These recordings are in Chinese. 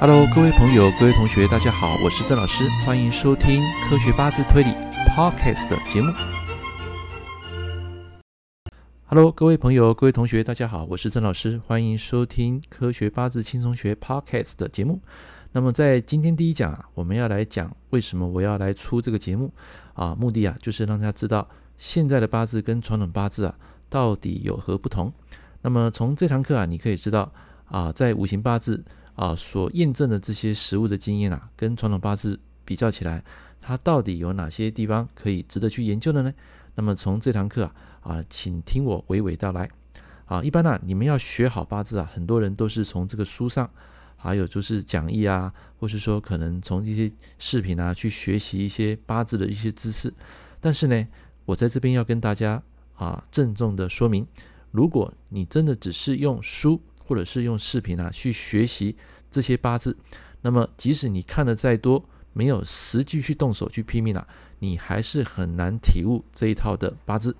Hello，各位朋友、各位同学，大家好，我是郑老师，欢迎收听科学八字推理 Podcast 的节目。Hello，各位朋友、各位同学，大家好，我是郑老师，欢迎收听科学八字轻松学 Podcast 的节目。那么在今天第一讲啊，我们要来讲为什么我要来出这个节目啊？目的啊，就是让大家知道现在的八字跟传统八字啊到底有何不同。那么从这堂课啊，你可以知道啊，在五行八字。啊，所验证的这些实物的经验啊，跟传统八字比较起来，它到底有哪些地方可以值得去研究的呢？那么从这堂课啊，啊，请听我娓娓道来。啊，一般呢、你们要学好八字啊，很多人都是从这个书上，还有就是讲义啊，或是说可能从一些视频啊去学习一些八字的一些知识。但是呢，我在这边要跟大家啊郑重的说明，如果你真的只是用书，或者是用视频啊去学习这些八字，那么即使你看的再多，没有实际去动手去拼命啊，你还是很难体悟这一套的八字。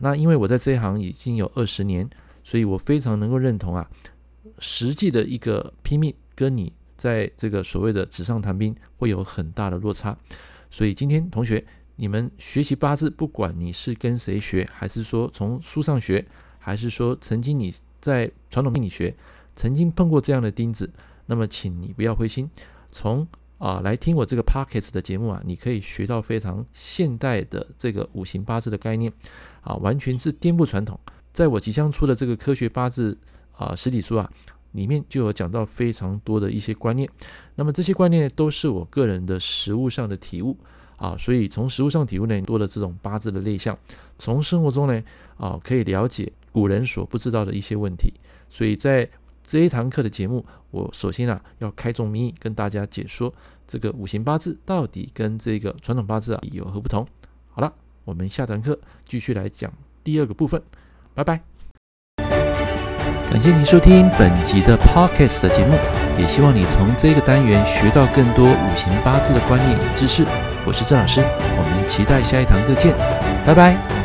那因为我在这一行已经有二十年，所以我非常能够认同啊，实际的一个拼命跟你在这个所谓的纸上谈兵会有很大的落差。所以今天同学，你们学习八字，不管你是跟谁学，还是说从书上学，还是说曾经你。在传统命理学曾经碰过这样的钉子，那么请你不要灰心，从啊来听我这个 Podcast 的节目啊，你可以学到非常现代的这个五行八字的概念。啊，完全是颠覆传统。在我即将出的这个科学八字啊实体书啊里面就有讲到非常多的一些观念，那么这些观念都是我个人的实物上的体悟。啊，所以从实物上体悟呢，多了这种八字的类象，从生活中呢啊可以了解。古人所不知道的一些问题，所以在这一堂课的节目，我首先啊要开宗明义跟大家解说这个五行八字到底跟这个传统八字啊有何不同。好了，我们下堂课继续来讲第二个部分，拜拜。感谢您收听本集的 Podcast 的节目，也希望你从这个单元学到更多五行八字的观念与知识。我是郑老师，我们期待下一堂课见，拜拜。